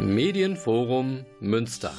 Medienforum Münster.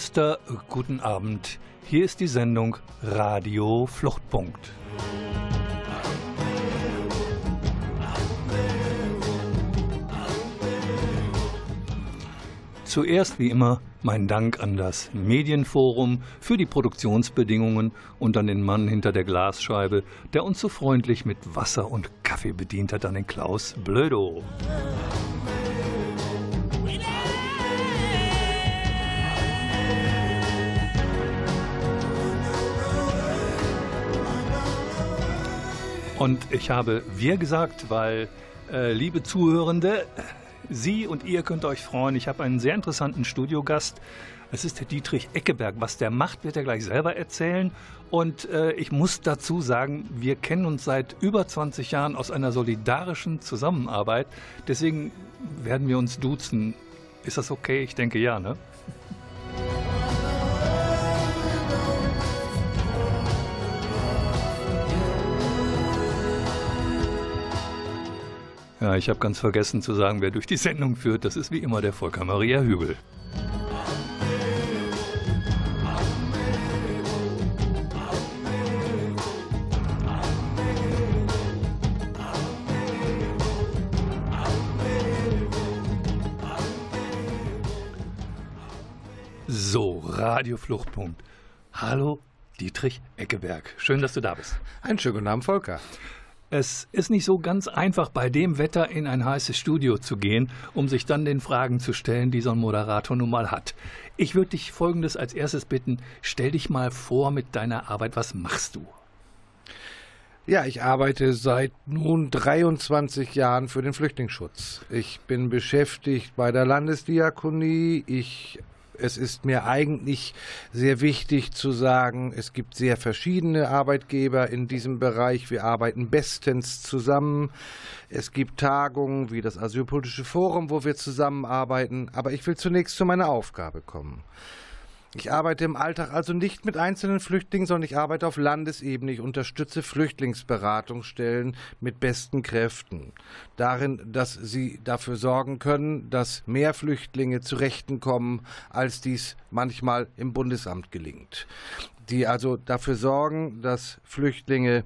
Münster, guten Abend. Hier ist die Sendung Radio Fluchtpunkt. Zuerst wie immer mein Dank an das Medienforum für die Produktionsbedingungen und an den Mann hinter der Glasscheibe, der uns so freundlich mit Wasser und Kaffee bedient hat, an den Klaus Blödo. Und ich habe wir gesagt, weil, äh, liebe Zuhörende, Sie und ihr könnt euch freuen. Ich habe einen sehr interessanten Studiogast. Es ist der Dietrich Eckeberg. Was der macht, wird er gleich selber erzählen. Und äh, ich muss dazu sagen, wir kennen uns seit über 20 Jahren aus einer solidarischen Zusammenarbeit. Deswegen werden wir uns duzen. Ist das okay? Ich denke ja, ne? Ja, ich habe ganz vergessen zu sagen, wer durch die Sendung führt. Das ist wie immer der Volker Maria Hügel. So, Radio Fluchtpunkt. Hallo, Dietrich Eckeberg. Schön, dass du da bist. Einen schönen guten Abend, Volker. Es ist nicht so ganz einfach, bei dem Wetter in ein heißes Studio zu gehen, um sich dann den Fragen zu stellen, die so ein Moderator nun mal hat. Ich würde dich Folgendes als erstes bitten. Stell dich mal vor mit deiner Arbeit. Was machst du? Ja, ich arbeite seit nun 23 Jahren für den Flüchtlingsschutz. Ich bin beschäftigt bei der Landesdiakonie. Ich es ist mir eigentlich sehr wichtig zu sagen, es gibt sehr verschiedene Arbeitgeber in diesem Bereich. Wir arbeiten bestens zusammen. Es gibt Tagungen wie das Asylpolitische Forum, wo wir zusammenarbeiten. Aber ich will zunächst zu meiner Aufgabe kommen. Ich arbeite im Alltag also nicht mit einzelnen Flüchtlingen, sondern ich arbeite auf Landesebene. Ich unterstütze Flüchtlingsberatungsstellen mit besten Kräften. Darin, dass sie dafür sorgen können, dass mehr Flüchtlinge zu Rechten kommen, als dies manchmal im Bundesamt gelingt. Die also dafür sorgen, dass Flüchtlinge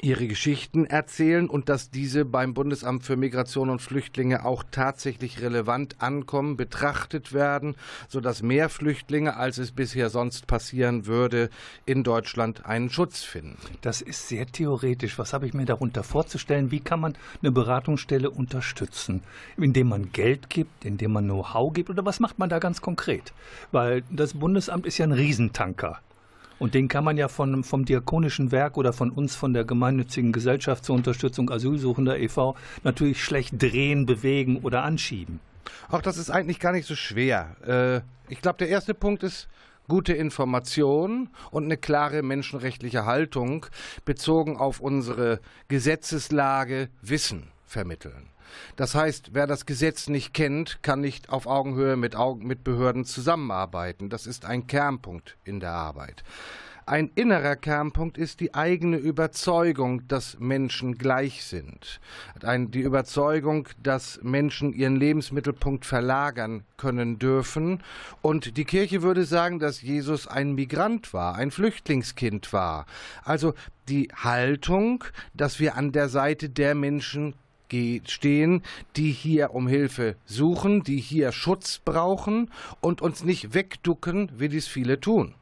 ihre Geschichten erzählen und dass diese beim Bundesamt für Migration und Flüchtlinge auch tatsächlich relevant ankommen, betrachtet werden, sodass mehr Flüchtlinge, als es bisher sonst passieren würde, in Deutschland einen Schutz finden. Das ist sehr theoretisch. Was habe ich mir darunter vorzustellen? Wie kann man eine Beratungsstelle unterstützen? Indem man Geld gibt, indem man Know-how gibt oder was macht man da ganz konkret? Weil das Bundesamt ist ja ein Riesentanker. Und den kann man ja von, vom Diakonischen Werk oder von uns, von der gemeinnützigen Gesellschaft zur Unterstützung Asylsuchender e.V. natürlich schlecht drehen, bewegen oder anschieben. Auch das ist eigentlich gar nicht so schwer. Äh, ich glaube, der erste Punkt ist, gute Information und eine klare menschenrechtliche Haltung bezogen auf unsere Gesetzeslage Wissen vermitteln. Das heißt, wer das Gesetz nicht kennt, kann nicht auf Augenhöhe mit, Augen, mit Behörden zusammenarbeiten. Das ist ein Kernpunkt in der Arbeit. Ein innerer Kernpunkt ist die eigene Überzeugung, dass Menschen gleich sind. Die Überzeugung, dass Menschen ihren Lebensmittelpunkt verlagern können dürfen. Und die Kirche würde sagen, dass Jesus ein Migrant war, ein Flüchtlingskind war. Also die Haltung, dass wir an der Seite der Menschen stehen, die hier um Hilfe suchen, die hier Schutz brauchen und uns nicht wegducken, wie dies viele tun.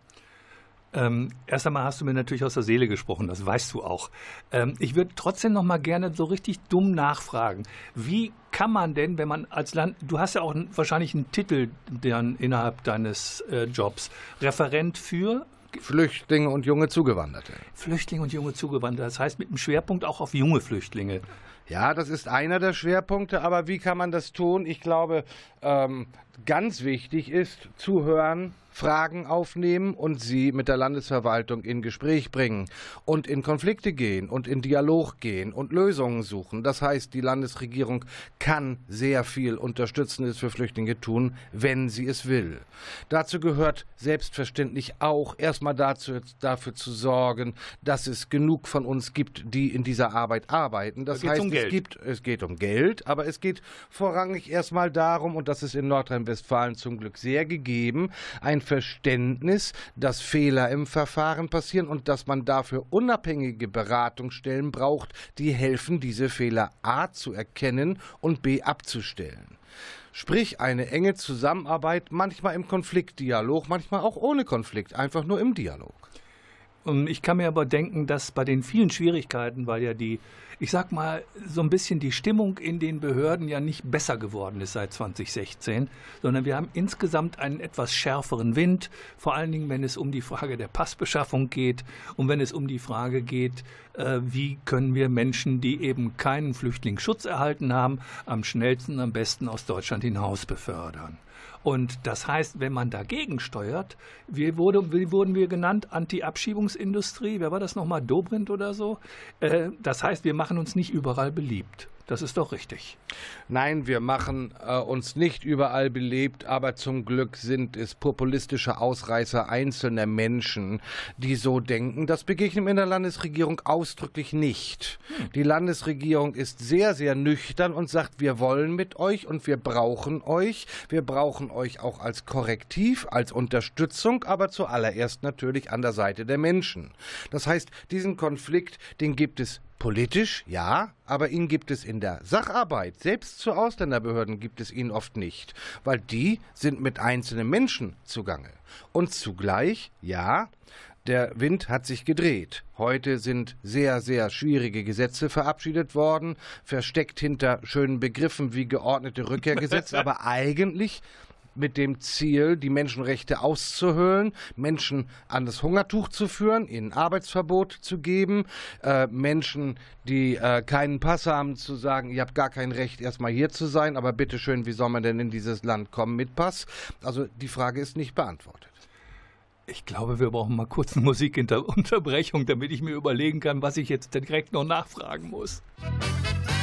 Ähm, erst einmal hast du mir natürlich aus der Seele gesprochen, das weißt du auch. Ähm, ich würde trotzdem noch mal gerne so richtig dumm nachfragen. Wie kann man denn, wenn man als Land, du hast ja auch wahrscheinlich einen Titel dann innerhalb deines äh, Jobs, Referent für Flüchtlinge und junge Zugewanderte. Flüchtlinge und junge Zugewanderte, das heißt mit einem Schwerpunkt auch auf junge Flüchtlinge. Ja, das ist einer der Schwerpunkte, aber wie kann man das tun? Ich glaube, ähm, ganz wichtig ist zuhören, Fragen aufnehmen und sie mit der Landesverwaltung in Gespräch bringen und in Konflikte gehen und in Dialog gehen und Lösungen suchen. Das heißt, die Landesregierung kann sehr viel Unterstützendes für Flüchtlinge tun, wenn sie es will. Dazu gehört selbstverständlich auch erstmal dazu, dafür zu sorgen, dass es genug von uns gibt, die in dieser Arbeit arbeiten. Das heißt, um es, gibt, es geht um Geld, aber es geht vorrangig erstmal darum, und das ist in Nordrhein-Westfalen zum Glück sehr gegeben, ein ein Verständnis, dass Fehler im Verfahren passieren und dass man dafür unabhängige Beratungsstellen braucht, die helfen, diese Fehler a zu erkennen und b abzustellen. Sprich eine enge Zusammenarbeit, manchmal im Konfliktdialog, manchmal auch ohne Konflikt, einfach nur im Dialog. Und ich kann mir aber denken, dass bei den vielen Schwierigkeiten, weil ja die ich sag mal, so ein bisschen die Stimmung in den Behörden ja nicht besser geworden ist seit 2016, sondern wir haben insgesamt einen etwas schärferen Wind, vor allen Dingen, wenn es um die Frage der Passbeschaffung geht und wenn es um die Frage geht, äh, wie können wir Menschen, die eben keinen Flüchtlingsschutz erhalten haben, am schnellsten, am besten aus Deutschland hinaus befördern. Und das heißt, wenn man dagegen steuert, wie, wurde, wie wurden wir genannt? Anti-Abschiebungsindustrie, wer war das nochmal? Dobrindt oder so? Äh, das heißt, wir machen uns nicht überall beliebt. Das ist doch richtig. Nein, wir machen äh, uns nicht überall belebt, aber zum Glück sind es populistische Ausreißer einzelner Menschen, die so denken. Das begegnen wir in der Landesregierung ausdrücklich nicht. Hm. Die Landesregierung ist sehr, sehr nüchtern und sagt, wir wollen mit euch und wir brauchen euch. Wir brauchen euch auch als Korrektiv, als Unterstützung, aber zuallererst natürlich an der Seite der Menschen. Das heißt, diesen Konflikt, den gibt es Politisch ja, aber ihn gibt es in der Sacharbeit, selbst zu Ausländerbehörden gibt es ihn oft nicht, weil die sind mit einzelnen Menschen zugange. Und zugleich, ja, der Wind hat sich gedreht. Heute sind sehr, sehr schwierige Gesetze verabschiedet worden, versteckt hinter schönen Begriffen wie geordnete Rückkehrgesetz, aber eigentlich mit dem Ziel, die Menschenrechte auszuhöhlen, Menschen an das Hungertuch zu führen, ihnen Arbeitsverbot zu geben, äh, Menschen, die äh, keinen Pass haben, zu sagen, ihr habt gar kein Recht, erstmal hier zu sein, aber bitteschön, wie soll man denn in dieses Land kommen mit Pass? Also die Frage ist nicht beantwortet. Ich glaube, wir brauchen mal kurz eine Musikunterbrechung, damit ich mir überlegen kann, was ich jetzt direkt noch nachfragen muss. some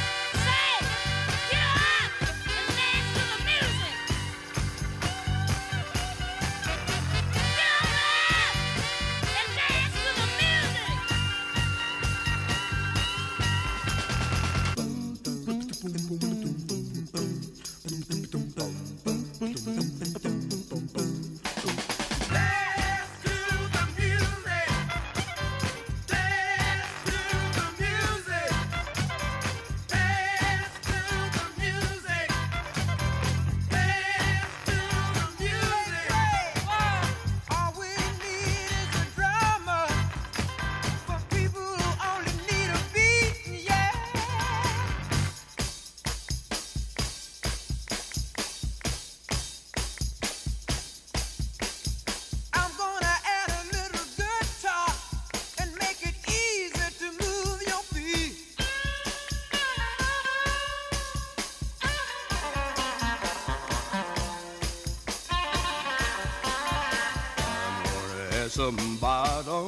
bottom so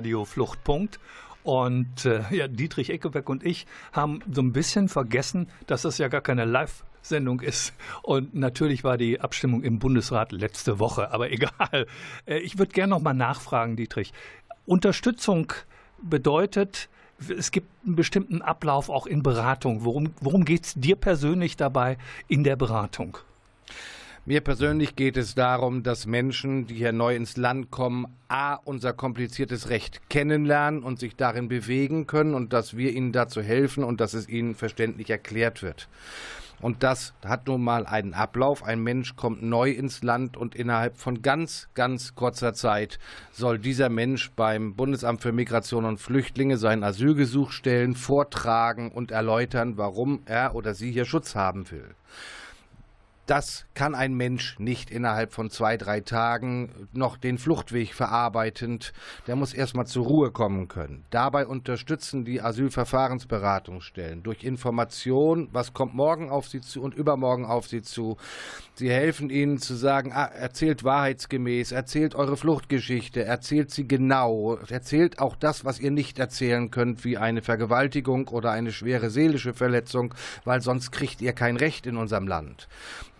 Radio Fluchtpunkt. Und äh, ja, Dietrich Eckeberg und ich haben so ein bisschen vergessen, dass das ja gar keine Live-Sendung ist. Und natürlich war die Abstimmung im Bundesrat letzte Woche, aber egal. Äh, ich würde gerne noch mal nachfragen, Dietrich. Unterstützung bedeutet, es gibt einen bestimmten Ablauf auch in Beratung. Worum, worum geht es dir persönlich dabei in der Beratung? Mir persönlich geht es darum, dass Menschen, die hier neu ins Land kommen, a unser kompliziertes Recht kennenlernen und sich darin bewegen können und dass wir ihnen dazu helfen und dass es ihnen verständlich erklärt wird. Und das hat nun mal einen Ablauf. Ein Mensch kommt neu ins Land und innerhalb von ganz, ganz kurzer Zeit soll dieser Mensch beim Bundesamt für Migration und Flüchtlinge sein Asylgesuch stellen, vortragen und erläutern, warum er oder sie hier Schutz haben will. Das kann ein Mensch nicht innerhalb von zwei, drei Tagen noch den Fluchtweg verarbeitend. Der muss erstmal zur Ruhe kommen können. Dabei unterstützen die Asylverfahrensberatungsstellen durch Information, was kommt morgen auf sie zu und übermorgen auf sie zu. Sie helfen ihnen zu sagen, ah, erzählt wahrheitsgemäß, erzählt eure Fluchtgeschichte, erzählt sie genau, erzählt auch das, was ihr nicht erzählen könnt, wie eine Vergewaltigung oder eine schwere seelische Verletzung, weil sonst kriegt ihr kein Recht in unserem Land.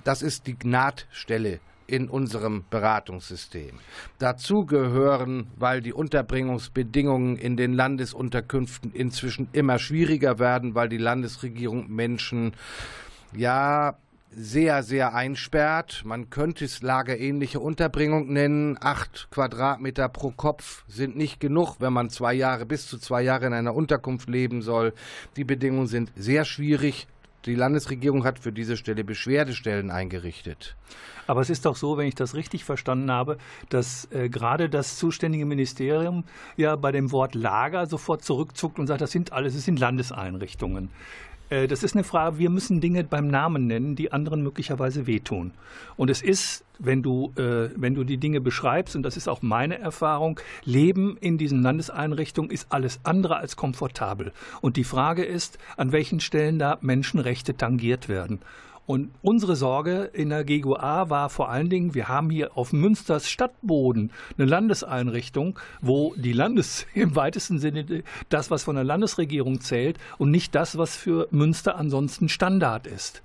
Das ist die Gnadstelle in unserem Beratungssystem. Dazu gehören, weil die Unterbringungsbedingungen in den Landesunterkünften inzwischen immer schwieriger werden, weil die Landesregierung Menschen ja sehr, sehr einsperrt. Man könnte es lagerähnliche Unterbringung nennen. Acht Quadratmeter pro Kopf sind nicht genug, wenn man zwei Jahre bis zu zwei Jahre in einer Unterkunft leben soll. Die Bedingungen sind sehr schwierig. Die Landesregierung hat für diese Stelle Beschwerdestellen eingerichtet. Aber es ist doch so, wenn ich das richtig verstanden habe, dass äh, gerade das zuständige Ministerium ja bei dem Wort Lager sofort zurückzuckt und sagt, das sind alles, es sind Landeseinrichtungen. Äh, das ist eine Frage, wir müssen Dinge beim Namen nennen, die anderen möglicherweise wehtun. Und es ist, wenn du, äh, wenn du die Dinge beschreibst, und das ist auch meine Erfahrung, Leben in diesen Landeseinrichtungen ist alles andere als komfortabel. Und die Frage ist, an welchen Stellen da Menschenrechte tangiert werden. Und unsere Sorge in der GGA war vor allen Dingen, wir haben hier auf Münsters Stadtboden eine Landeseinrichtung, wo die Landes im weitesten Sinne das, was von der Landesregierung zählt und nicht das, was für Münster ansonsten Standard ist.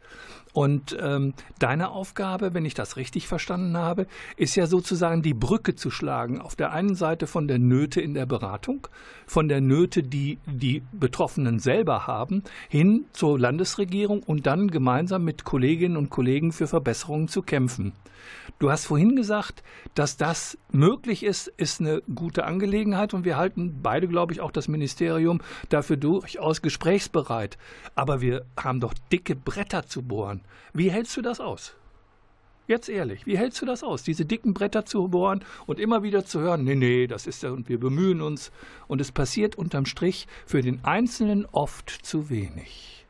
Und ähm, deine Aufgabe, wenn ich das richtig verstanden habe, ist ja sozusagen die Brücke zu schlagen. Auf der einen Seite von der Nöte in der Beratung, von der Nöte, die die Betroffenen selber haben, hin zur Landesregierung und dann gemeinsam mit Kolleginnen und Kollegen für Verbesserungen zu kämpfen. Du hast vorhin gesagt, dass das möglich ist, ist eine gute Angelegenheit und wir halten beide, glaube ich, auch das Ministerium dafür durchaus gesprächsbereit. Aber wir haben doch dicke Bretter zu bohren. Wie hältst du das aus? Jetzt ehrlich, wie hältst du das aus, diese dicken Bretter zu bohren und immer wieder zu hören, nee, nee, das ist ja und wir bemühen uns und es passiert unterm Strich für den Einzelnen oft zu wenig?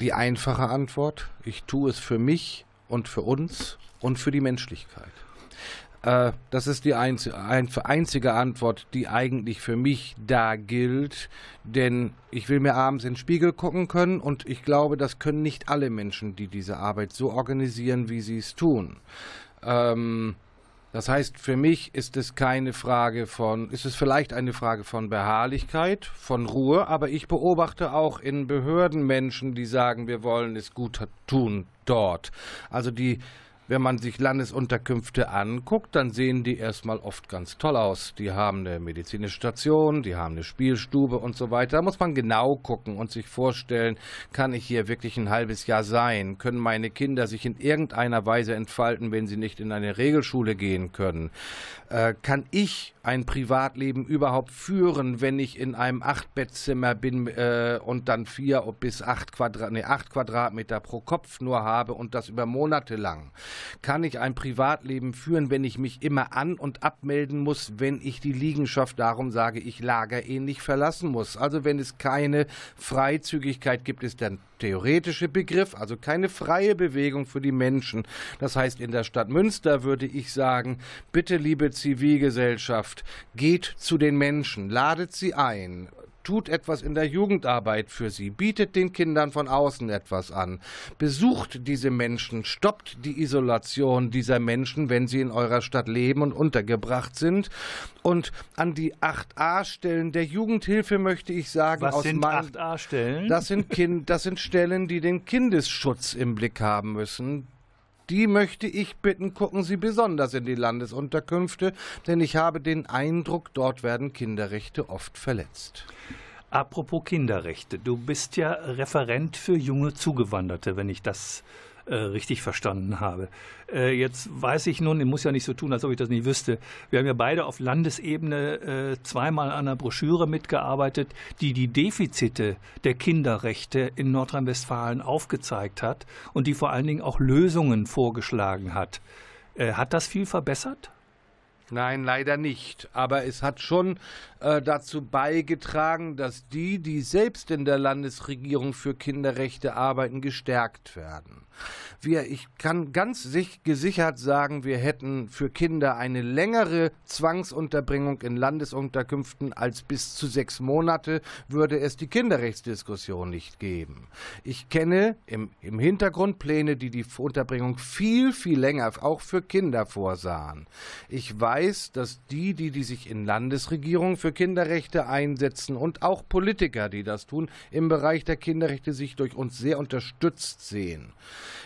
Die einfache Antwort, ich tue es für mich und für uns und für die Menschlichkeit. Äh, das ist die einzige Antwort, die eigentlich für mich da gilt, denn ich will mir abends in den Spiegel gucken können und ich glaube, das können nicht alle Menschen, die diese Arbeit so organisieren, wie sie es tun. Ähm, das heißt, für mich ist es keine Frage von, ist es vielleicht eine Frage von Beharrlichkeit, von Ruhe, aber ich beobachte auch in Behörden Menschen, die sagen, wir wollen es gut tun dort. Also die wenn man sich Landesunterkünfte anguckt, dann sehen die erstmal oft ganz toll aus. Die haben eine medizinische Station, die haben eine Spielstube und so weiter. Da muss man genau gucken und sich vorstellen, kann ich hier wirklich ein halbes Jahr sein? Können meine Kinder sich in irgendeiner Weise entfalten, wenn sie nicht in eine Regelschule gehen können? Äh, kann ich ein Privatleben überhaupt führen, wenn ich in einem Achtbettzimmer bin äh, und dann vier bis acht, Quadrat, nee, acht Quadratmeter pro Kopf nur habe und das über Monate lang? Kann ich ein Privatleben führen, wenn ich mich immer an- und abmelden muss, wenn ich die Liegenschaft, darum sage ich, lagerähnlich verlassen muss? Also wenn es keine Freizügigkeit gibt, ist der theoretische Begriff, also keine freie Bewegung für die Menschen. Das heißt, in der Stadt Münster würde ich sagen, bitte liebe Zivilgesellschaft, geht zu den Menschen, ladet sie ein, tut etwas in der Jugendarbeit für sie, bietet den Kindern von außen etwas an, besucht diese Menschen, stoppt die Isolation dieser Menschen, wenn sie in eurer Stadt leben und untergebracht sind. Und an die 8a-Stellen der Jugendhilfe möchte ich sagen, Was aus sind meinem- 8a-Stellen? das sind, kind, das sind Stellen, die den Kindesschutz im Blick haben müssen. Die möchte ich bitten, gucken Sie besonders in die Landesunterkünfte, denn ich habe den Eindruck, dort werden Kinderrechte oft verletzt. Apropos Kinderrechte, du bist ja Referent für junge Zugewanderte, wenn ich das äh, richtig verstanden habe. Äh, jetzt weiß ich nun, ich muss ja nicht so tun, als ob ich das nicht wüsste. Wir haben ja beide auf Landesebene äh, zweimal an einer Broschüre mitgearbeitet, die die Defizite der Kinderrechte in Nordrhein-Westfalen aufgezeigt hat und die vor allen Dingen auch Lösungen vorgeschlagen hat. Äh, hat das viel verbessert? Nein, leider nicht. Aber es hat schon äh, dazu beigetragen, dass die, die selbst in der Landesregierung für Kinderrechte arbeiten, gestärkt werden. Wir, ich kann ganz sich, gesichert sagen, wir hätten für Kinder eine längere Zwangsunterbringung in Landesunterkünften als bis zu sechs Monate, würde es die Kinderrechtsdiskussion nicht geben. Ich kenne im, im Hintergrund Pläne, die die Unterbringung viel, viel länger auch für Kinder vorsahen. Ich weiß, dass die, die, die sich in Landesregierungen für Kinderrechte einsetzen und auch Politiker, die das tun, im Bereich der Kinderrechte sich durch uns sehr unterstützt sehen.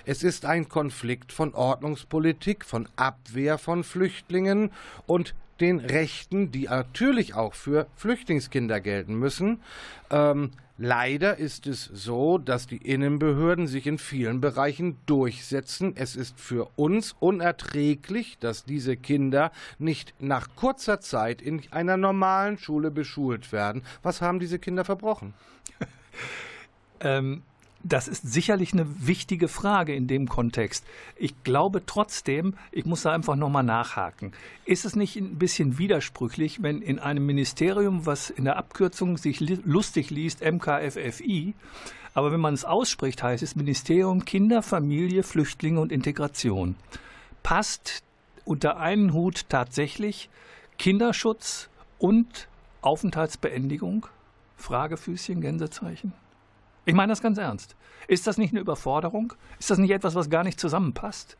Es ist ein Konflikt von Ordnungspolitik, von Abwehr von Flüchtlingen und den Rechten, die natürlich auch für Flüchtlingskinder gelten müssen. Ähm, leider ist es so, dass die Innenbehörden sich in vielen Bereichen durchsetzen. Es ist für uns unerträglich, dass diese Kinder nicht nach kurzer Zeit in einer normalen Schule beschult werden. Was haben diese Kinder verbrochen? Ähm, das ist sicherlich eine wichtige Frage in dem Kontext. Ich glaube trotzdem, ich muss da einfach nochmal nachhaken. Ist es nicht ein bisschen widersprüchlich, wenn in einem Ministerium, was in der Abkürzung sich lustig liest, MKFFI, aber wenn man es ausspricht, heißt es Ministerium Kinder, Familie, Flüchtlinge und Integration. Passt unter einen Hut tatsächlich Kinderschutz und Aufenthaltsbeendigung? Fragefüßchen, Gänsezeichen. Ich meine das ganz ernst. Ist das nicht eine Überforderung? Ist das nicht etwas, was gar nicht zusammenpasst?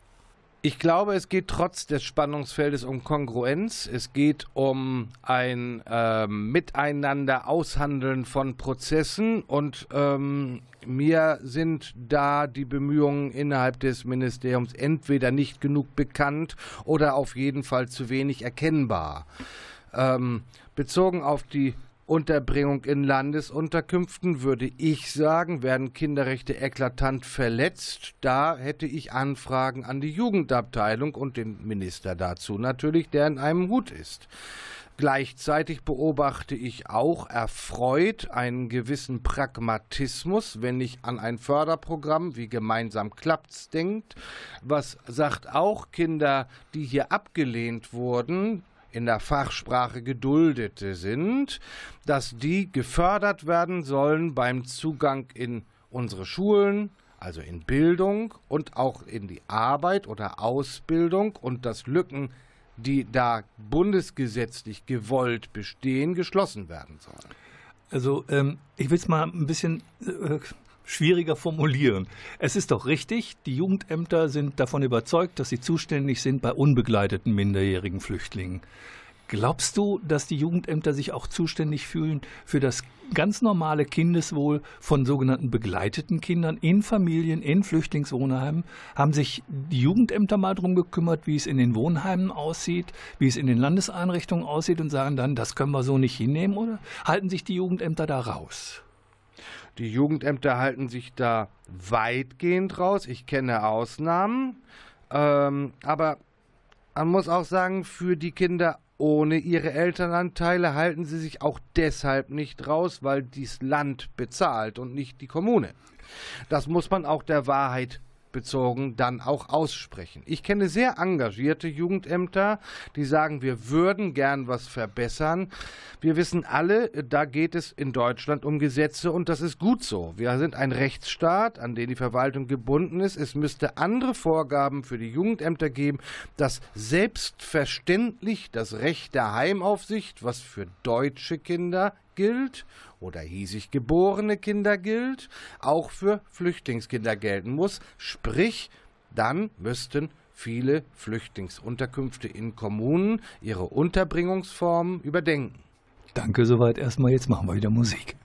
Ich glaube, es geht trotz des Spannungsfeldes um Kongruenz. Es geht um ein ähm, Miteinander aushandeln von Prozessen und ähm, mir sind da die Bemühungen innerhalb des Ministeriums entweder nicht genug bekannt oder auf jeden Fall zu wenig erkennbar. Ähm, bezogen auf die Unterbringung in Landesunterkünften würde ich sagen, werden Kinderrechte eklatant verletzt. Da hätte ich Anfragen an die Jugendabteilung und den Minister dazu natürlich, der in einem Hut ist. Gleichzeitig beobachte ich auch erfreut einen gewissen Pragmatismus, wenn ich an ein Förderprogramm wie Gemeinsam klappt's denkt, was sagt auch Kinder, die hier abgelehnt wurden, in der Fachsprache Geduldete sind, dass die gefördert werden sollen beim Zugang in unsere Schulen, also in Bildung und auch in die Arbeit oder Ausbildung und dass Lücken, die da bundesgesetzlich gewollt bestehen, geschlossen werden sollen. Also ähm, ich will es mal ein bisschen äh, schwieriger formulieren. Es ist doch richtig, die Jugendämter sind davon überzeugt, dass sie zuständig sind bei unbegleiteten minderjährigen Flüchtlingen. Glaubst du, dass die Jugendämter sich auch zuständig fühlen für das ganz normale Kindeswohl von sogenannten begleiteten Kindern in Familien, in Flüchtlingswohnheimen? Haben sich die Jugendämter mal darum gekümmert, wie es in den Wohnheimen aussieht, wie es in den Landeseinrichtungen aussieht und sagen dann, das können wir so nicht hinnehmen oder halten sich die Jugendämter da raus? Die Jugendämter halten sich da weitgehend raus. Ich kenne Ausnahmen. Ähm, aber man muss auch sagen, für die Kinder ohne ihre Elternanteile halten sie sich auch deshalb nicht raus, weil dies Land bezahlt und nicht die Kommune. Das muss man auch der Wahrheit bezogen dann auch aussprechen. Ich kenne sehr engagierte Jugendämter, die sagen, wir würden gern was verbessern. Wir wissen alle, da geht es in Deutschland um Gesetze und das ist gut so. Wir sind ein Rechtsstaat, an den die Verwaltung gebunden ist. Es müsste andere Vorgaben für die Jugendämter geben, dass selbstverständlich das Recht der Heimaufsicht, was für deutsche Kinder gilt oder hiesig geborene Kinder gilt, auch für Flüchtlingskinder gelten muss. Sprich, dann müssten viele Flüchtlingsunterkünfte in Kommunen ihre Unterbringungsformen überdenken. Danke soweit erstmal. Jetzt machen wir wieder Musik.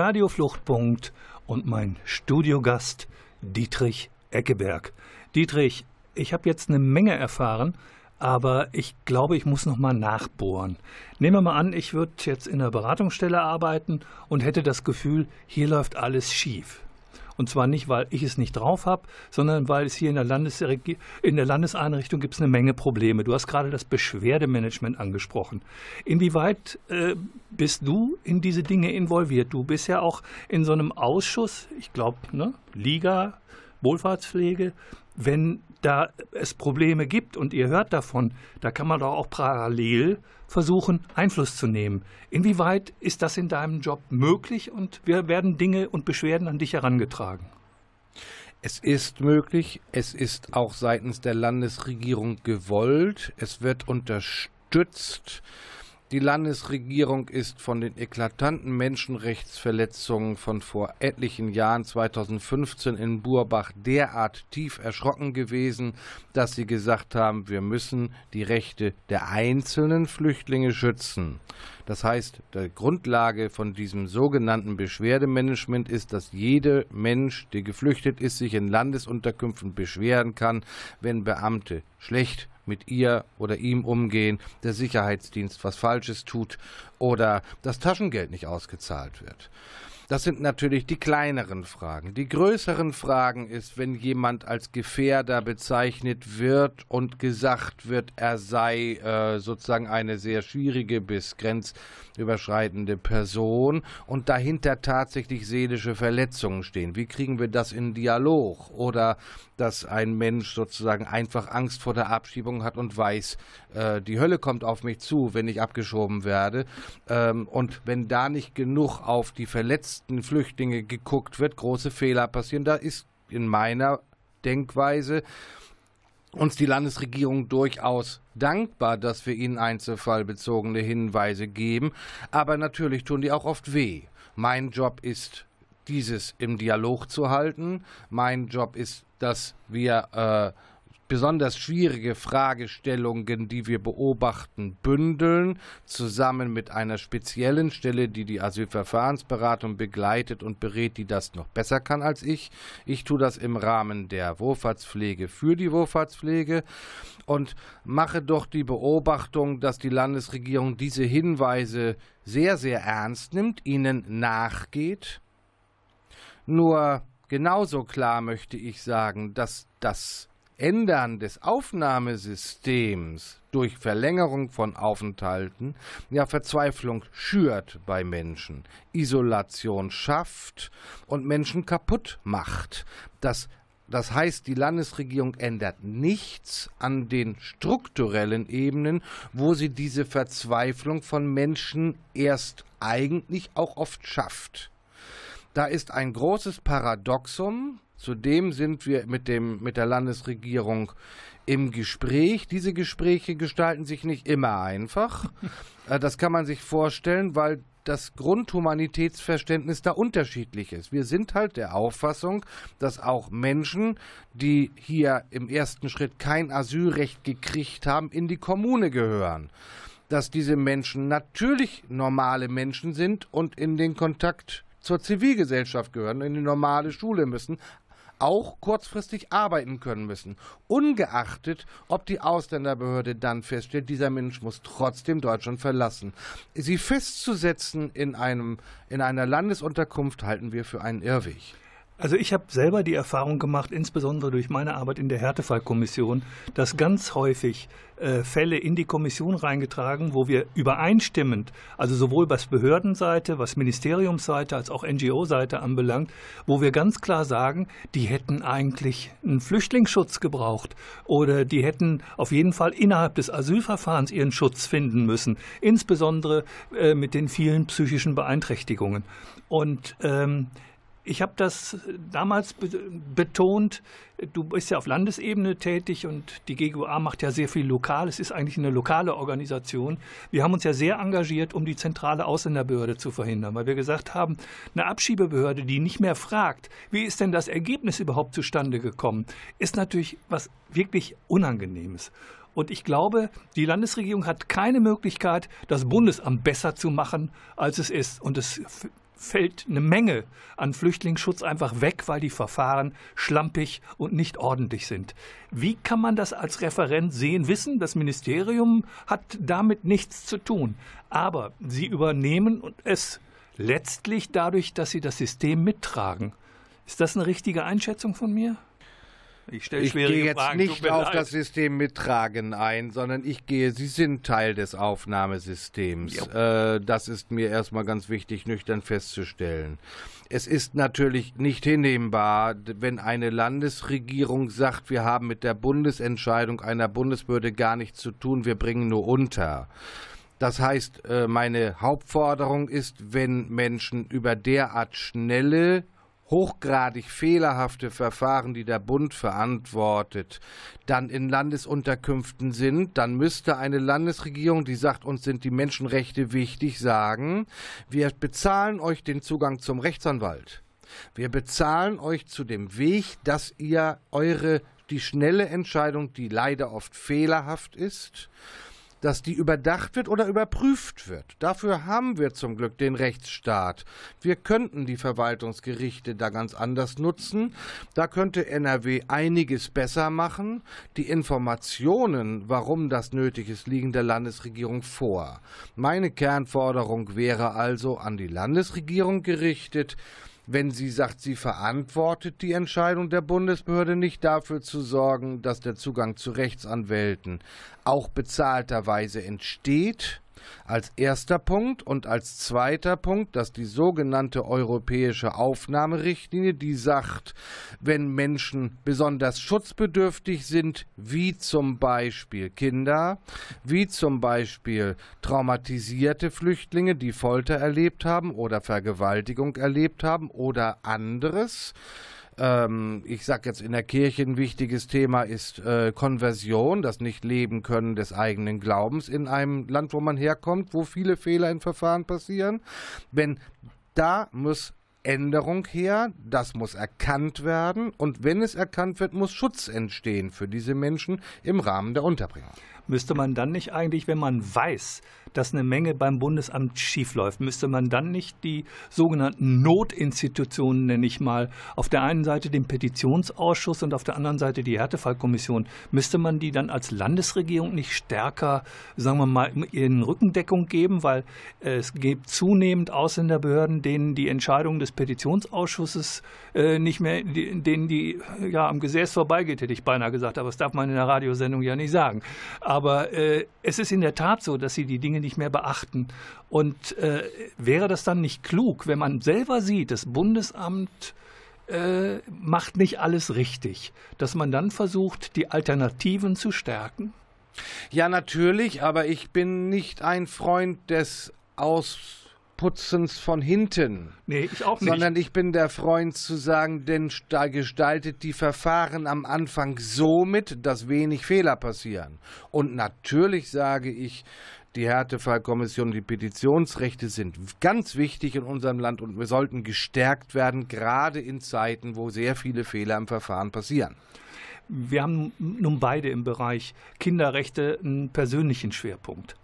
Radiofluchtpunkt und mein Studiogast Dietrich Eckeberg. Dietrich, ich habe jetzt eine Menge erfahren, aber ich glaube, ich muss noch mal nachbohren. Nehmen wir mal an, ich würde jetzt in einer Beratungsstelle arbeiten und hätte das Gefühl, hier läuft alles schief. Und zwar nicht, weil ich es nicht drauf habe, sondern weil es hier in der, Landesregi in der Landeseinrichtung gibt es eine Menge Probleme. Du hast gerade das Beschwerdemanagement angesprochen. Inwieweit äh, bist du in diese Dinge involviert? Du bist ja auch in so einem Ausschuss, ich glaube, ne, Liga, Wohlfahrtspflege. Wenn da es Probleme gibt und ihr hört davon, da kann man doch auch parallel versuchen, Einfluss zu nehmen. Inwieweit ist das in deinem Job möglich und wir werden Dinge und Beschwerden an dich herangetragen? Es ist möglich, es ist auch seitens der Landesregierung gewollt, es wird unterstützt. Die Landesregierung ist von den eklatanten Menschenrechtsverletzungen von vor etlichen Jahren 2015 in Burbach derart tief erschrocken gewesen, dass sie gesagt haben, wir müssen die Rechte der einzelnen Flüchtlinge schützen. Das heißt, die Grundlage von diesem sogenannten Beschwerdemanagement ist, dass jeder Mensch, der geflüchtet ist, sich in Landesunterkünften beschweren kann, wenn Beamte schlecht mit ihr oder ihm umgehen, der Sicherheitsdienst was Falsches tut oder das Taschengeld nicht ausgezahlt wird. Das sind natürlich die kleineren Fragen. Die größeren Fragen ist, wenn jemand als Gefährder bezeichnet wird und gesagt wird, er sei äh, sozusagen eine sehr schwierige bis grenzüberschreitende Person und dahinter tatsächlich seelische Verletzungen stehen. Wie kriegen wir das in Dialog? Oder dass ein Mensch sozusagen einfach Angst vor der Abschiebung hat und weiß, äh, die Hölle kommt auf mich zu, wenn ich abgeschoben werde. Ähm, und wenn da nicht genug auf die verletzten Flüchtlinge geguckt wird, große Fehler passieren. Da ist in meiner Denkweise uns die Landesregierung durchaus dankbar, dass wir ihnen einzelfallbezogene Hinweise geben. Aber natürlich tun die auch oft weh. Mein Job ist dieses im Dialog zu halten. Mein Job ist, dass wir äh, besonders schwierige Fragestellungen, die wir beobachten, bündeln, zusammen mit einer speziellen Stelle, die die Asylverfahrensberatung begleitet und berät, die das noch besser kann als ich. Ich tue das im Rahmen der Wohlfahrtspflege für die Wohlfahrtspflege und mache doch die Beobachtung, dass die Landesregierung diese Hinweise sehr, sehr ernst nimmt, ihnen nachgeht. Nur genauso klar möchte ich sagen, dass das Ändern des Aufnahmesystems durch Verlängerung von Aufenthalten ja Verzweiflung schürt bei Menschen, Isolation schafft und Menschen kaputt macht. Das das heißt, die Landesregierung ändert nichts an den strukturellen Ebenen, wo sie diese Verzweiflung von Menschen erst eigentlich auch oft schafft. Da ist ein großes Paradoxum, Zudem sind wir mit, dem, mit der Landesregierung im Gespräch. Diese Gespräche gestalten sich nicht immer einfach. Äh, das kann man sich vorstellen, weil das Grundhumanitätsverständnis da unterschiedlich ist. Wir sind halt der Auffassung, dass auch Menschen, die hier im ersten Schritt kein Asylrecht gekriegt haben, in die Kommune gehören. Dass diese Menschen natürlich normale Menschen sind und in den Kontakt zur Zivilgesellschaft gehören, in die normale Schule müssen, auch kurzfristig arbeiten können müssen. Ungeachtet, ob die Ausländerbehörde dann feststellt, dieser Mensch muss trotzdem Deutschland verlassen. Sie festzusetzen in, einem, in einer Landesunterkunft halten wir für einen Irrweg. Also ich habe selber die Erfahrung gemacht, insbesondere durch meine Arbeit in der Härtefallkommission, dass ganz häufig äh, Fälle in die Kommission reingetragen, wo wir übereinstimmend, also sowohl was Behördenseite, was Ministeriumsseite als auch NGO-Seite anbelangt, wo wir ganz klar sagen, die hätten eigentlich einen Flüchtlingsschutz gebraucht oder die hätten auf jeden Fall innerhalb des Asylverfahrens ihren Schutz finden müssen, insbesondere äh, mit den vielen psychischen Beeinträchtigungen. Und ähm, ich habe das damals betont. Du bist ja auf Landesebene tätig und die GGUA macht ja sehr viel lokal. Es ist eigentlich eine lokale Organisation. Wir haben uns ja sehr engagiert, um die zentrale Ausländerbehörde zu verhindern, weil wir gesagt haben, eine Abschiebebehörde, die nicht mehr fragt, wie ist denn das Ergebnis überhaupt zustande gekommen, ist natürlich was wirklich Unangenehmes. Und ich glaube, die Landesregierung hat keine Möglichkeit, das Bundesamt besser zu machen, als es ist. Und es fällt eine Menge an Flüchtlingsschutz einfach weg, weil die Verfahren schlampig und nicht ordentlich sind. Wie kann man das als Referent sehen, wissen? Das Ministerium hat damit nichts zu tun. Aber sie übernehmen es letztlich dadurch, dass sie das System mittragen. Ist das eine richtige Einschätzung von mir? Ich stelle schwierige ich gehe jetzt Fragen. nicht auf leid. das System mittragen ein, sondern ich gehe, Sie sind Teil des Aufnahmesystems. Äh, das ist mir erstmal ganz wichtig, nüchtern festzustellen. Es ist natürlich nicht hinnehmbar, wenn eine Landesregierung sagt, wir haben mit der Bundesentscheidung einer Bundesbehörde gar nichts zu tun, wir bringen nur unter. Das heißt, äh, meine Hauptforderung ist, wenn Menschen über derart schnelle hochgradig fehlerhafte Verfahren, die der Bund verantwortet, dann in Landesunterkünften sind, dann müsste eine Landesregierung, die sagt, uns sind die Menschenrechte wichtig, sagen, wir bezahlen euch den Zugang zum Rechtsanwalt. Wir bezahlen euch zu dem Weg, dass ihr eure die schnelle Entscheidung, die leider oft fehlerhaft ist, dass die überdacht wird oder überprüft wird. Dafür haben wir zum Glück den Rechtsstaat. Wir könnten die Verwaltungsgerichte da ganz anders nutzen. Da könnte NRW einiges besser machen. Die Informationen, warum das nötig ist, liegen der Landesregierung vor. Meine Kernforderung wäre also an die Landesregierung gerichtet, wenn sie sagt, sie verantwortet die Entscheidung der Bundesbehörde nicht dafür zu sorgen, dass der Zugang zu Rechtsanwälten auch bezahlterweise entsteht, als erster Punkt und als zweiter Punkt, dass die sogenannte europäische Aufnahmerichtlinie, die sagt, wenn Menschen besonders schutzbedürftig sind, wie zum Beispiel Kinder, wie zum Beispiel traumatisierte Flüchtlinge, die Folter erlebt haben oder Vergewaltigung erlebt haben oder anderes, ähm, ich sage jetzt in der Kirche ein wichtiges Thema ist äh, Konversion, das Nicht-Leben können des eigenen Glaubens in einem Land, wo man herkommt, wo viele Fehler in Verfahren passieren. Wenn da muss Änderung her, das muss erkannt werden und wenn es erkannt wird, muss Schutz entstehen für diese Menschen im Rahmen der Unterbringung. Müsste man dann nicht eigentlich, wenn man weiß, dass eine Menge beim Bundesamt schiefläuft, müsste man dann nicht die sogenannten Notinstitutionen, nenne ich mal, auf der einen Seite den Petitionsausschuss und auf der anderen Seite die Härtefallkommission, müsste man die dann als Landesregierung nicht stärker, sagen wir mal, in Rückendeckung geben, weil es gibt zunehmend Ausländerbehörden, denen die Entscheidung des Petitionsausschusses äh, nicht mehr, denen die ja am Gesäß vorbeigeht, hätte ich beinahe gesagt, aber das darf man in der Radiosendung ja nicht sagen. Aber äh, es ist in der Tat so, dass sie die Dinge nicht mehr beachten. Und äh, wäre das dann nicht klug, wenn man selber sieht, das Bundesamt äh, macht nicht alles richtig, dass man dann versucht, die Alternativen zu stärken? Ja, natürlich, aber ich bin nicht ein Freund des Ausputzens von hinten. Nee, ich auch nicht. Sondern ich bin der Freund zu sagen, denn gestaltet die Verfahren am Anfang so mit, dass wenig Fehler passieren. Und natürlich sage ich, die Härtefallkommission, die Petitionsrechte sind ganz wichtig in unserem Land und wir sollten gestärkt werden, gerade in Zeiten, wo sehr viele Fehler im Verfahren passieren. Wir haben nun beide im Bereich Kinderrechte einen persönlichen Schwerpunkt.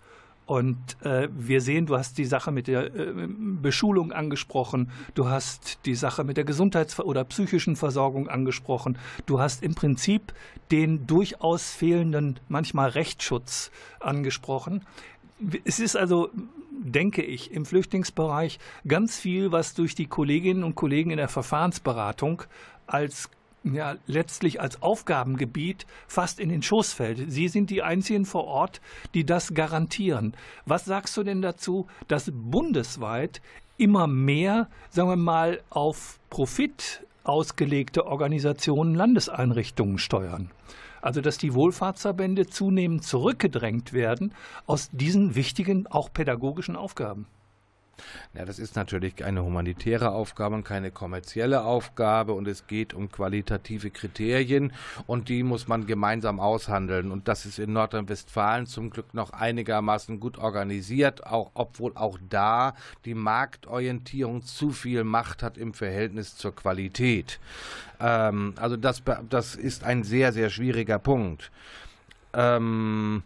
Und äh, wir sehen, du hast die Sache mit der äh, Beschulung angesprochen, du hast die Sache mit der Gesundheits- oder psychischen Versorgung angesprochen, du hast im Prinzip den durchaus fehlenden, manchmal Rechtsschutz angesprochen. Es ist also, denke ich, im Flüchtlingsbereich ganz viel, was durch die Kolleginnen und Kollegen in der Verfahrensberatung als ja, letztlich als Aufgabengebiet fast in den Schoß fällt. Sie sind die einzigen vor Ort, die das garantieren. Was sagst du denn dazu, dass bundesweit immer mehr, sagen wir mal, auf Profit ausgelegte Organisationen Landeseinrichtungen steuern? Also dass die Wohlfahrtsverbände zunehmend zurückgedrängt werden aus diesen wichtigen, auch pädagogischen Aufgaben. Ja, das ist natürlich eine humanitäre Aufgabe und keine kommerzielle Aufgabe und es geht um qualitative Kriterien und die muss man gemeinsam aushandeln und das ist in Nordrhein-Westfalen zum Glück noch einigermaßen gut organisiert, auch obwohl auch da die Marktorientierung zu viel Macht hat im Verhältnis zur Qualität. Ähm, also das, das ist ein sehr, sehr schwieriger Punkt. Ähm,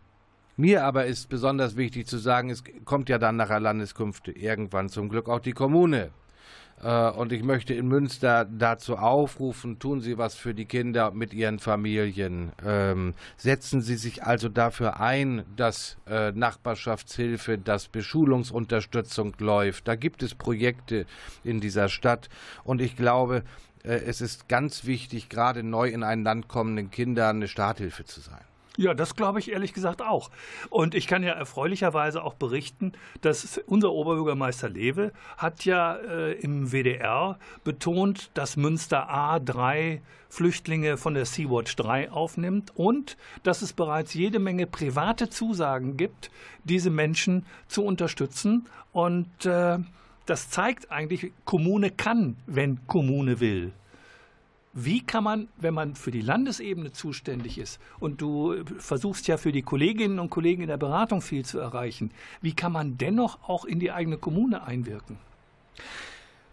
mir aber ist besonders wichtig zu sagen, es kommt ja dann nach der Landeskünfte irgendwann zum Glück auch die Kommune. Äh, und ich möchte in Münster dazu aufrufen, tun Sie was für die Kinder mit ihren Familien. Ähm, setzen Sie sich also dafür ein, dass äh, Nachbarschaftshilfe, dass Beschulungsunterstützung läuft. Da gibt es Projekte in dieser Stadt. Und ich glaube, äh, es ist ganz wichtig, gerade neu in ein Land kommenden Kindern eine Starthilfe zu sein. Ja, das glaube ich ehrlich gesagt auch. Und ich kann ja erfreulicherweise auch berichten, dass unser Oberbürgermeister Lewe hat ja äh, im WDR betont, dass Münster A drei Flüchtlinge von der Sea-Watch 3 aufnimmt und dass es bereits jede Menge private Zusagen gibt, diese Menschen zu unterstützen. Und äh, das zeigt eigentlich, Kommune kann, wenn Kommune will. Wie kann man, wenn man für die Landesebene zuständig ist und du versuchst ja für die Kolleginnen und Kollegen in der Beratung viel zu erreichen, wie kann man dennoch auch in die eigene Kommune einwirken?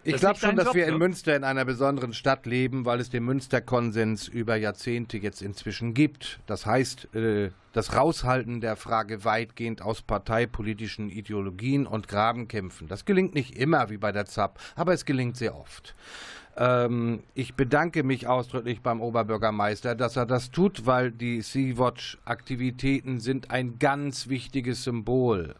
Ich glaube schon, dass Job, wir in? Münster in einer besonderen Stadt leben, weil es den Münsterkonsens über Jahrzehnte jetzt inzwischen gibt. Das heißt, äh, das Raushalten der Frage weitgehend aus parteipolitischen Ideologien und Grabenkämpfen. Das gelingt nicht immer wie bei der ZAP, aber es gelingt sehr oft. Ähm, ich bedanke mich ausdrücklich beim Oberbürgermeister, dass er das tut, weil die Sea-Watch-Aktivitäten sind ein ganz wichtiges Symbol.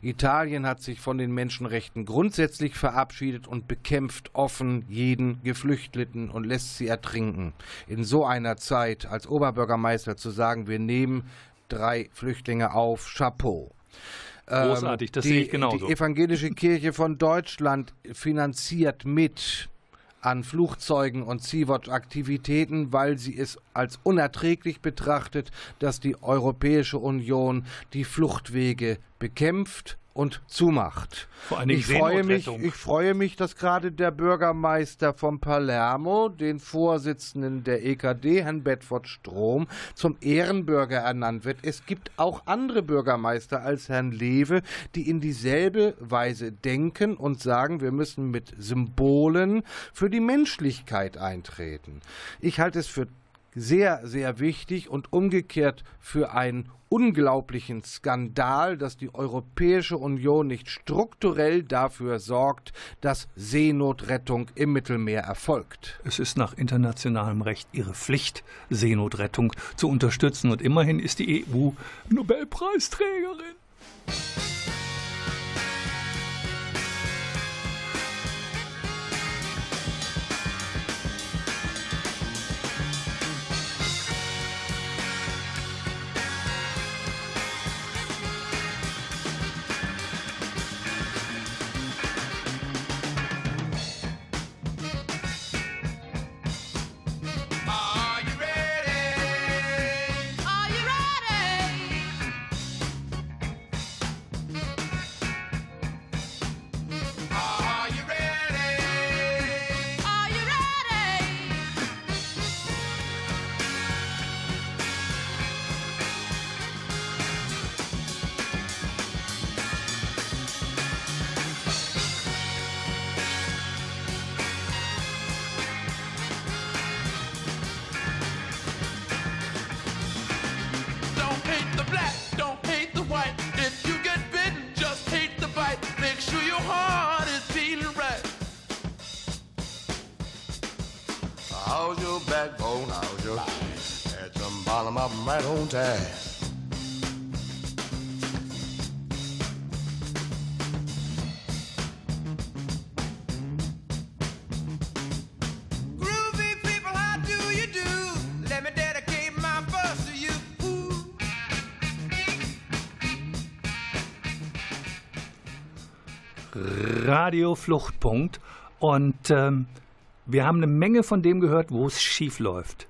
Italien hat sich von den Menschenrechten grundsätzlich verabschiedet und bekämpft offen jeden Geflüchteten und lässt sie ertrinken. In so einer Zeit als Oberbürgermeister zu sagen, wir nehmen drei Flüchtlinge auf, Chapeau. Großartig, das die, sehe ich genauso. Die evangelische Kirche von Deutschland finanziert mit an Flugzeugen und Sea-Watch-Aktivitäten, weil sie es als unerträglich betrachtet, dass die Europäische Union die Fluchtwege bekämpft und zumacht. Vor allen Dingen ich freue mich, ich freue mich, dass gerade der Bürgermeister von Palermo den Vorsitzenden der EKD, Herrn Bedford Strom, zum Ehrenbürger ernannt wird. Es gibt auch andere Bürgermeister als Herrn Lewe, die in dieselbe Weise denken und sagen, wir müssen mit Symbolen für die Menschlichkeit eintreten. Ich halte es für sehr, sehr wichtig und umgekehrt für einen unglaublichen Skandal, dass die Europäische Union nicht strukturell dafür sorgt, dass Seenotrettung im Mittelmeer erfolgt. Es ist nach internationalem Recht ihre Pflicht, Seenotrettung zu unterstützen. Und immerhin ist die EU Nobelpreisträgerin. To you. Ooh. Radio Fluchtpunkt. Und ähm, wir haben eine Menge von dem gehört, wo es schief läuft.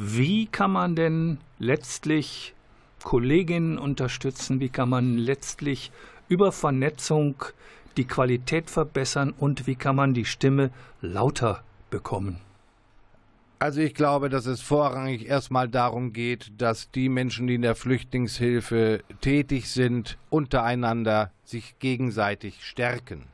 Wie kann man denn letztlich Kolleginnen unterstützen? Wie kann man letztlich über Vernetzung die Qualität verbessern? Und wie kann man die Stimme lauter bekommen? Also ich glaube, dass es vorrangig erstmal darum geht, dass die Menschen, die in der Flüchtlingshilfe tätig sind, untereinander sich gegenseitig stärken.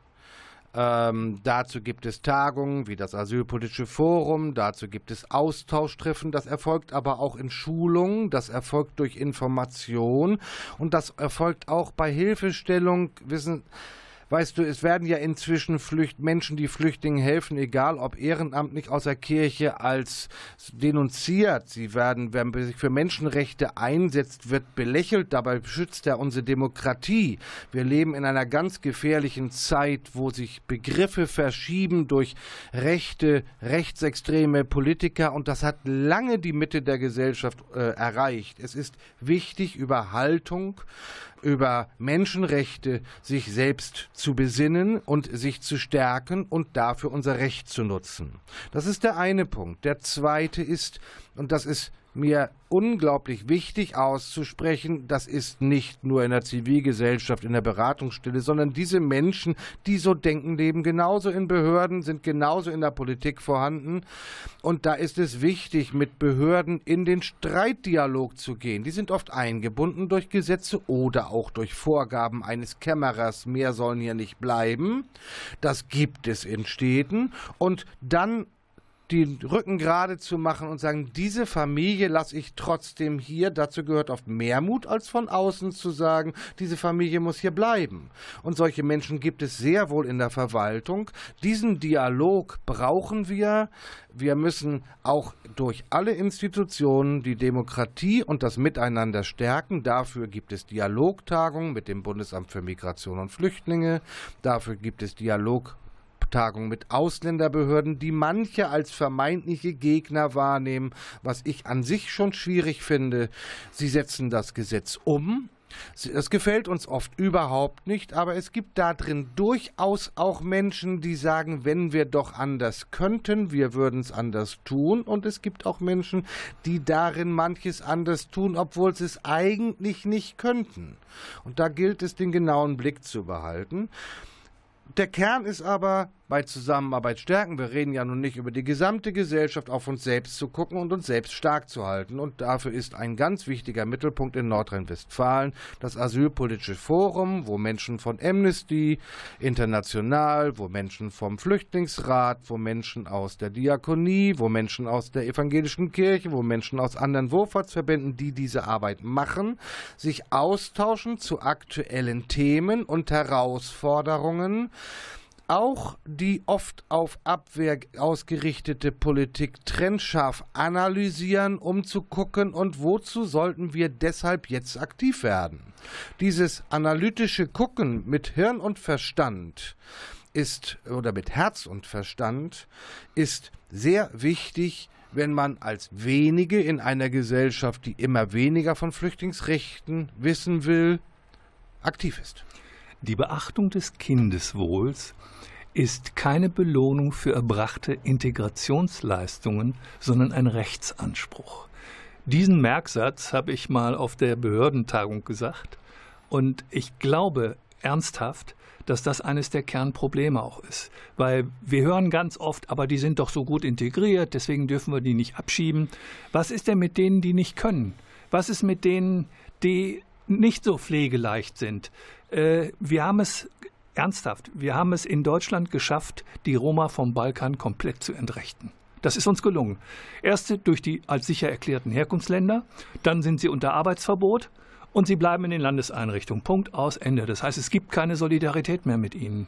Ähm, dazu gibt es Tagungen wie das Asylpolitische Forum, dazu gibt es Austauschtreffen, das erfolgt aber auch in Schulungen, das erfolgt durch Information und das erfolgt auch bei Hilfestellung. Wissen, Weißt du, es werden ja inzwischen Flücht Menschen, die Flüchtlingen helfen, egal ob ehrenamtlich aus der Kirche, als denunziert. Sie werden, wer sich für Menschenrechte einsetzt, wird belächelt. Dabei beschützt er unsere Demokratie. Wir leben in einer ganz gefährlichen Zeit, wo sich Begriffe verschieben durch rechte, rechtsextreme Politiker und das hat lange die Mitte der Gesellschaft äh, erreicht. Es ist wichtig, über Haltung, über Menschenrechte sich selbst zu besinnen und sich zu stärken und dafür unser Recht zu nutzen. Das ist der eine Punkt. Der zweite ist, und das ist mir unglaublich wichtig auszusprechen, das ist nicht nur in der Zivilgesellschaft, in der Beratungsstelle, sondern diese Menschen, die so denken, leben genauso in Behörden, sind genauso in der Politik vorhanden. Und da ist es wichtig, mit Behörden in den Streitdialog zu gehen. Die sind oft eingebunden durch Gesetze oder auch durch Vorgaben eines Kämmerers. Mehr sollen hier nicht bleiben. Das gibt es in Städten. Und dann den Rücken gerade zu machen und sagen, diese Familie lasse ich trotzdem hier. Dazu gehört oft mehr Mut, als von außen zu sagen, diese Familie muss hier bleiben. Und solche Menschen gibt es sehr wohl in der Verwaltung. Diesen Dialog brauchen wir. Wir müssen auch durch alle Institutionen die Demokratie und das Miteinander stärken. Dafür gibt es Dialogtagungen mit dem Bundesamt für Migration und Flüchtlinge. Dafür gibt es Dialog Tagung mit Ausländerbehörden, die manche als vermeintliche Gegner wahrnehmen, was ich an sich schon schwierig finde. Sie setzen das Gesetz um Es gefällt uns oft überhaupt nicht, aber es gibt da drin durchaus auch Menschen, die sagen, wenn wir doch anders könnten, wir würden es anders tun. Und es gibt auch Menschen, die darin manches anders tun, obwohl sie es eigentlich nicht könnten. Und da gilt es, den genauen Blick zu behalten. Der Kern ist aber bei Zusammenarbeit stärken. Wir reden ja nun nicht über die gesamte Gesellschaft, auf uns selbst zu gucken und uns selbst stark zu halten. Und dafür ist ein ganz wichtiger Mittelpunkt in Nordrhein-Westfalen das Asylpolitische Forum, wo Menschen von Amnesty International, wo Menschen vom Flüchtlingsrat, wo Menschen aus der Diakonie, wo Menschen aus der evangelischen Kirche, wo Menschen aus anderen Wohlfahrtsverbänden, die diese Arbeit machen, sich austauschen zu aktuellen Themen und Herausforderungen auch die oft auf Abwehr ausgerichtete Politik trennscharf analysieren, um zu gucken, und wozu sollten wir deshalb jetzt aktiv werden. Dieses analytische Gucken mit Hirn und Verstand ist, oder mit Herz und Verstand, ist sehr wichtig, wenn man als wenige in einer Gesellschaft, die immer weniger von Flüchtlingsrechten wissen will, aktiv ist. Die Beachtung des Kindeswohls ist keine Belohnung für erbrachte Integrationsleistungen, sondern ein Rechtsanspruch. Diesen Merksatz habe ich mal auf der Behördentagung gesagt und ich glaube ernsthaft, dass das eines der Kernprobleme auch ist. Weil wir hören ganz oft, aber die sind doch so gut integriert, deswegen dürfen wir die nicht abschieben. Was ist denn mit denen, die nicht können? Was ist mit denen, die nicht so pflegeleicht sind? Äh, wir haben es ernsthaft, wir haben es in Deutschland geschafft, die Roma vom Balkan komplett zu entrechten. Das ist uns gelungen. Erst durch die als sicher erklärten Herkunftsländer, dann sind sie unter Arbeitsverbot und sie bleiben in den Landeseinrichtungen. Punkt aus Ende. Das heißt, es gibt keine Solidarität mehr mit ihnen.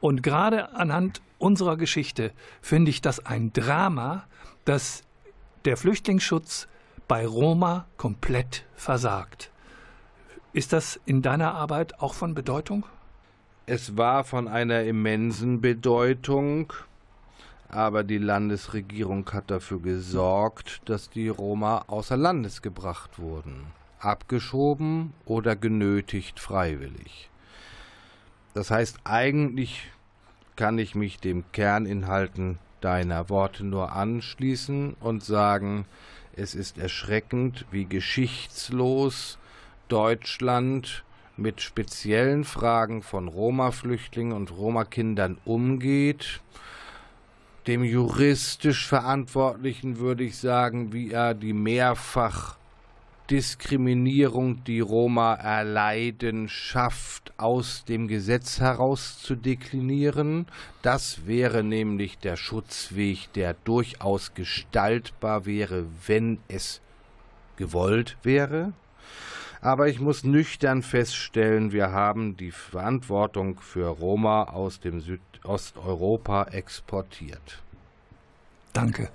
Und gerade anhand unserer Geschichte finde ich das ein Drama, dass der Flüchtlingsschutz bei Roma komplett versagt. Ist das in deiner Arbeit auch von Bedeutung? Es war von einer immensen Bedeutung, aber die Landesregierung hat dafür gesorgt, dass die Roma außer Landes gebracht wurden, abgeschoben oder genötigt freiwillig. Das heißt, eigentlich kann ich mich dem Kerninhalten deiner Worte nur anschließen und sagen, es ist erschreckend, wie geschichtslos Deutschland mit speziellen Fragen von Roma-Flüchtlingen und Roma-Kindern umgeht. Dem juristisch Verantwortlichen würde ich sagen, wie er die mehrfach Diskriminierung, die Roma erleiden, schafft, aus dem Gesetz heraus zu deklinieren. Das wäre nämlich der Schutzweg, der durchaus gestaltbar wäre, wenn es gewollt wäre. Aber ich muss nüchtern feststellen, wir haben die Verantwortung für Roma aus dem Südosteuropa exportiert. Danke.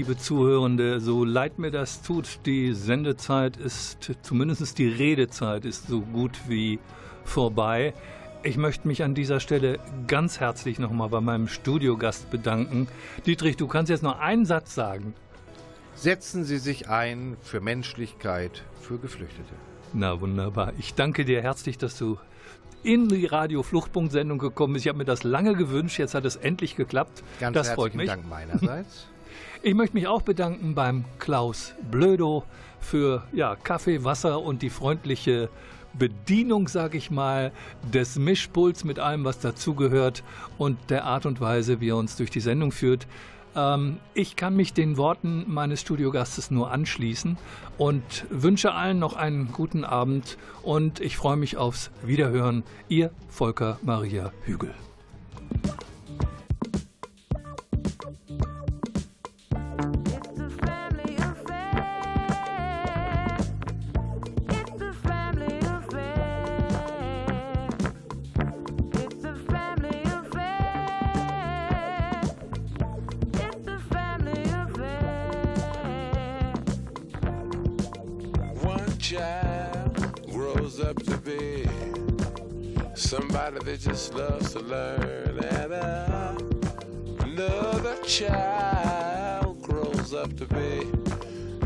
Liebe Zuhörende, so leid mir das tut, die Sendezeit ist, zumindest die Redezeit ist so gut wie vorbei. Ich möchte mich an dieser Stelle ganz herzlich nochmal bei meinem Studiogast bedanken. Dietrich, du kannst jetzt noch einen Satz sagen. Setzen Sie sich ein für Menschlichkeit, für Geflüchtete. Na wunderbar. Ich danke dir herzlich, dass du in die Radio Fluchtpunkt-Sendung gekommen bist. Ich habe mir das lange gewünscht, jetzt hat es endlich geklappt. Ganz das freut mich. Dank meinerseits. Ich möchte mich auch bedanken beim Klaus Blödo für ja, Kaffee, Wasser und die freundliche Bedienung, sage ich mal, des Mischpuls mit allem, was dazugehört und der Art und Weise, wie er uns durch die Sendung führt. Ähm, ich kann mich den Worten meines Studiogastes nur anschließen und wünsche allen noch einen guten Abend und ich freue mich aufs Wiederhören. Ihr Volker Maria Hügel. Somebody that just loves to learn. And uh, another child grows up to be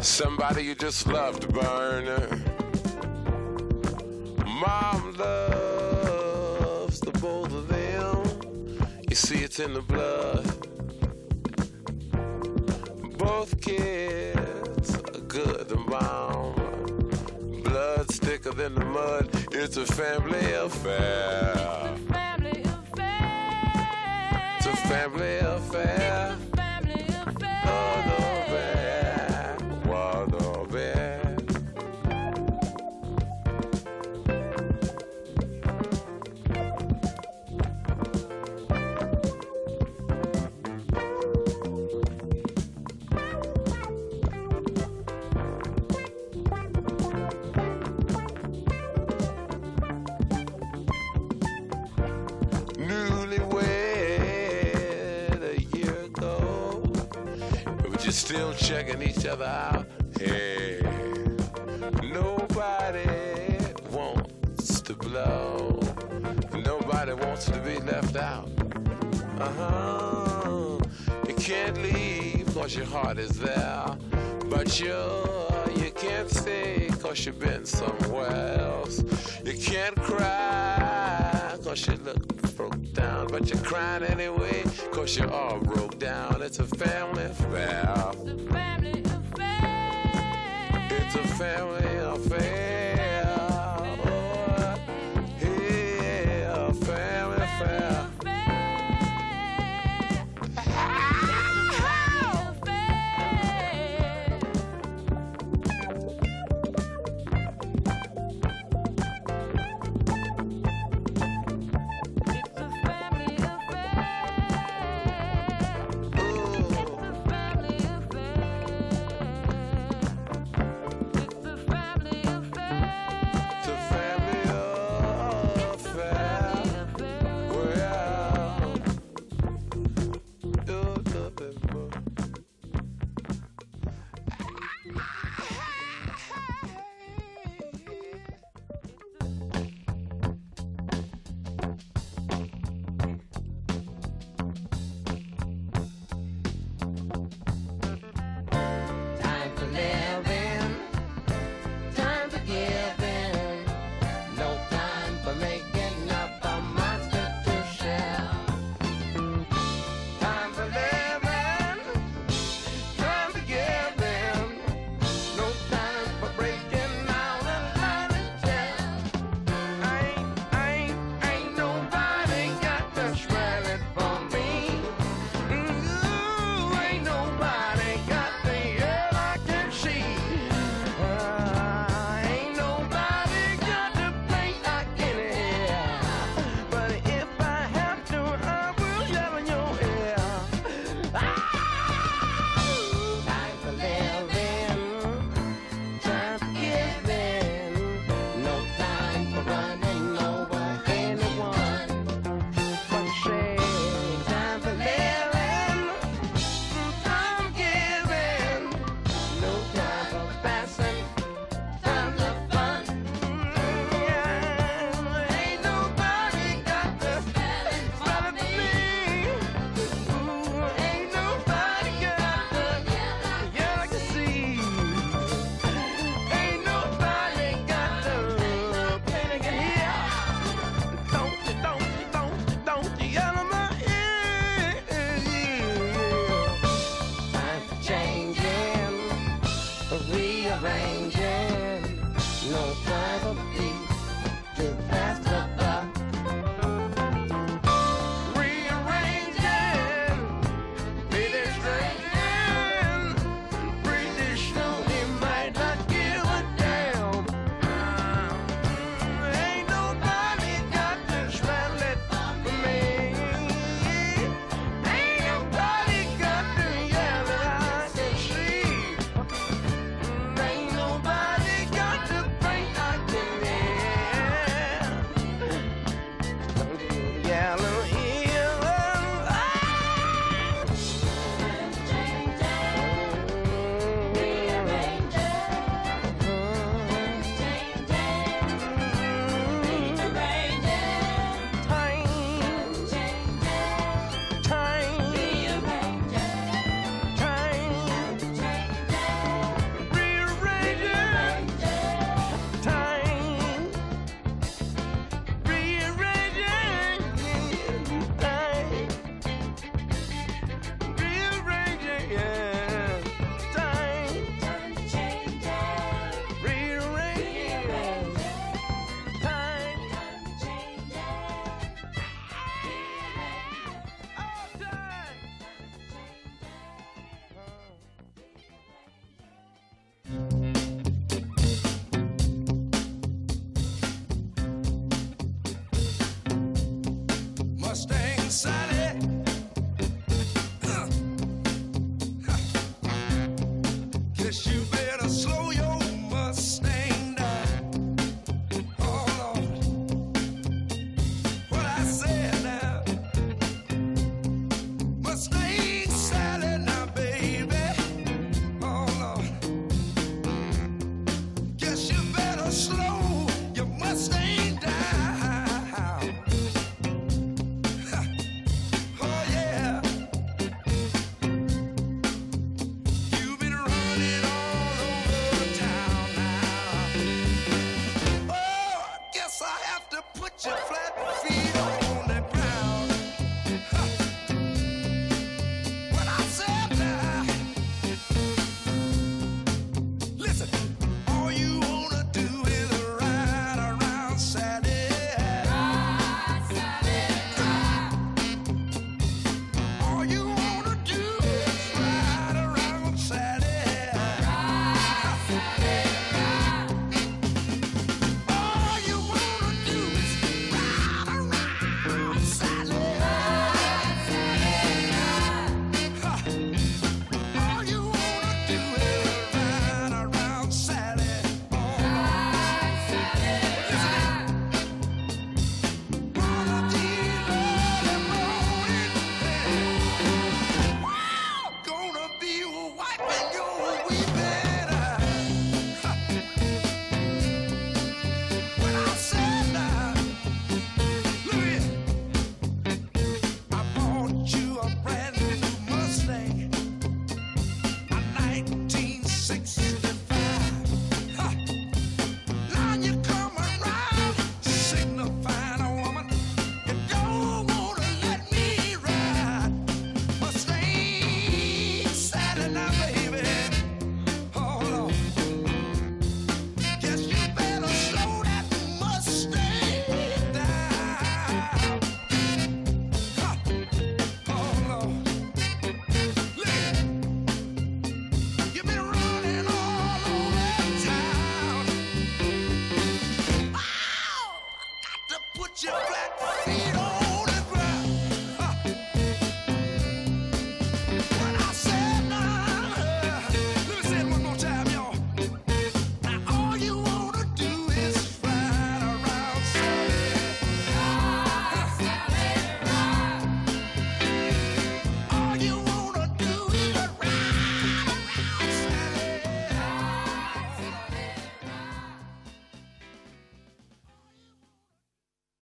somebody you just love to burn. Mom loves the both of them. You see, it's in the blood. Both kids are good and bomb. The mud. It's a family affair. It's a family affair. It's a family affair. Checking each other out. Hey, nobody wants to blow. Nobody wants to be left out. Uh huh. You can't leave cause your heart is there. But you, you can't stay cause you've been somewhere else. You can't cry cause you look broke down. But you're crying anyway cause you're all broke down. It's a family affair. It's a family affair. It's a family affair.